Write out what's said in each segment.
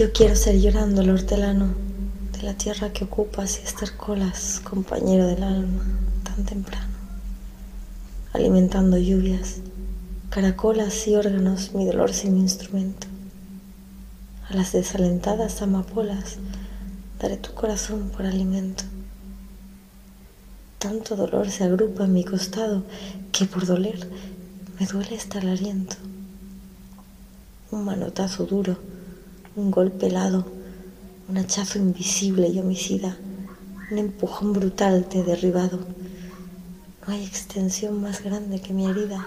Yo quiero ser llorando el hortelano de la tierra que ocupas y estercolas, compañero del alma, tan temprano, alimentando lluvias, caracolas y órganos, mi dolor sin instrumento. A las desalentadas amapolas daré tu corazón por alimento. Tanto dolor se agrupa en mi costado que por doler me duele hasta el aliento. Un manotazo duro un golpe helado, un hachazo invisible y homicida, un empujón brutal te he derribado. No hay extensión más grande que mi herida.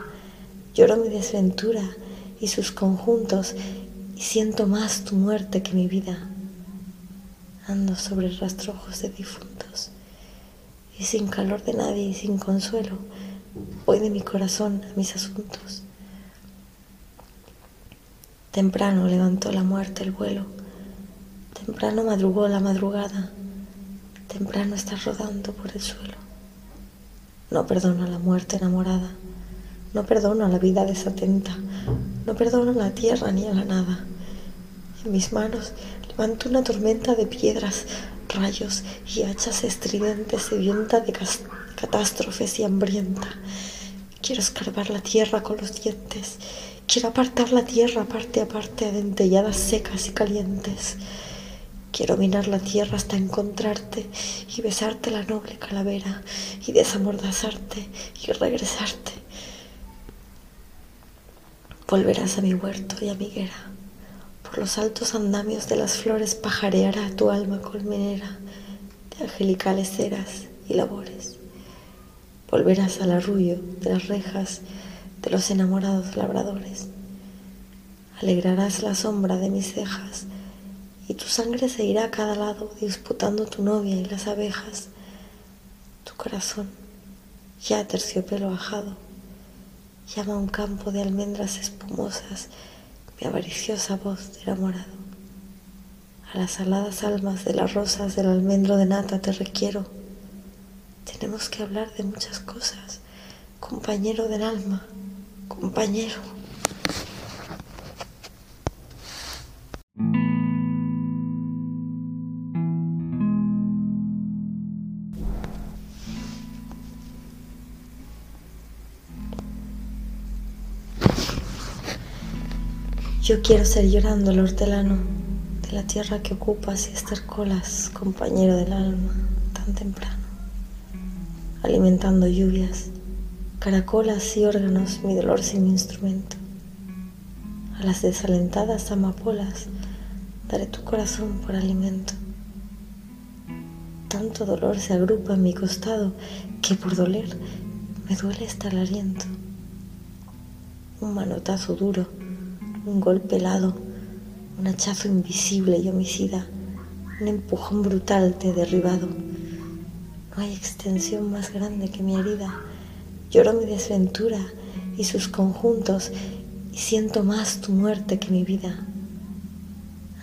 Lloro mi desventura y sus conjuntos y siento más tu muerte que mi vida. Ando sobre rastrojos de difuntos y sin calor de nadie y sin consuelo voy de mi corazón a mis asuntos. Temprano levantó la muerte el vuelo, temprano madrugó la madrugada, temprano está rodando por el suelo. No perdono a la muerte enamorada, no perdono a la vida desatenta, no perdono a la tierra ni a la nada. En mis manos levanto una tormenta de piedras, rayos y hachas estridentes sedienta de catástrofes y hambrienta. Quiero escarbar la tierra con los dientes Quiero apartar la tierra parte a parte de dentelladas secas y calientes. Quiero minar la tierra hasta encontrarte y besarte la noble calavera y desamordazarte y regresarte. Volverás a mi huerto y a mi higuera. Por los altos andamios de las flores pajareará tu alma colmenera de angelicales eras y labores. Volverás al arrullo de las rejas de los enamorados labradores. Alegrarás la sombra de mis cejas y tu sangre se irá a cada lado disputando tu novia y las abejas. Tu corazón, ya terciopelo ajado, llama a un campo de almendras espumosas mi avariciosa voz de enamorado. A las aladas almas de las rosas del almendro de nata te requiero. Tenemos que hablar de muchas cosas, compañero del alma compañero. Yo quiero ser llorando el hortelano de la tierra que ocupas y estercolas, compañero del alma, tan temprano, alimentando lluvias caracolas y órganos mi dolor sin instrumento. A las desalentadas amapolas daré tu corazón por alimento. Tanto dolor se agrupa en mi costado que por doler me duele hasta el aliento. Un manotazo duro, un golpe helado, un hachazo invisible y homicida, un empujón brutal te he derribado. No hay extensión más grande que mi herida Lloro mi desventura y sus conjuntos y siento más tu muerte que mi vida.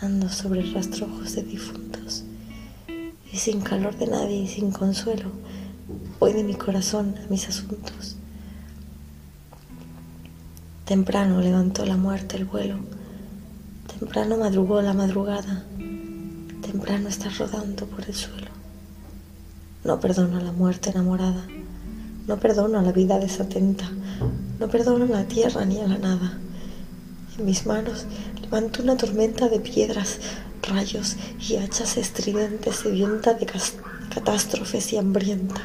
Ando sobre rastrojos de difuntos y sin calor de nadie y sin consuelo voy de mi corazón a mis asuntos. Temprano levantó la muerte el vuelo, temprano madrugó la madrugada, temprano está rodando por el suelo. No perdono a la muerte enamorada no perdono a la vida desatenta, no perdono a la tierra ni a la nada. En mis manos levanto una tormenta de piedras, rayos y hachas estridentes sedienta de catástrofes y hambrienta.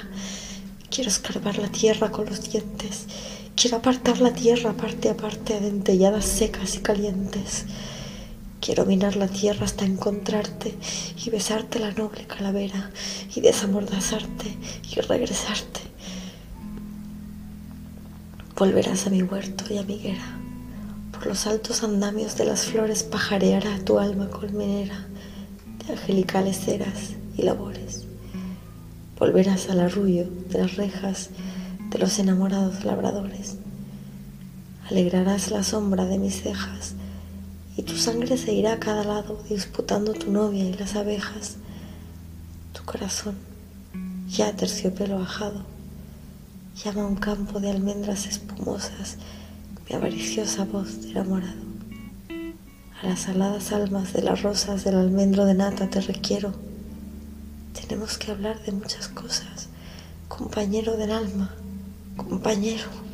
Quiero escarbar la tierra con los dientes. Quiero apartar la tierra parte a parte de dentelladas secas y calientes. Quiero minar la tierra hasta encontrarte y besarte la noble calavera y desamordazarte y regresarte. Volverás a mi huerto y a mi higuera. Por los altos andamios de las flores pajareará tu alma colmenera de angelicales eras y labores. Volverás al arrullo de las rejas de los enamorados labradores. Alegrarás la sombra de mis cejas y tu sangre se irá a cada lado disputando tu novia y las abejas. Tu corazón, ya terciopelo ajado, llama un campo de almendras espumosas mi avariciosa voz de enamorado. a las aladas almas de las rosas del almendro de nata te requiero. Tenemos que hablar de muchas cosas, compañero del alma, compañero.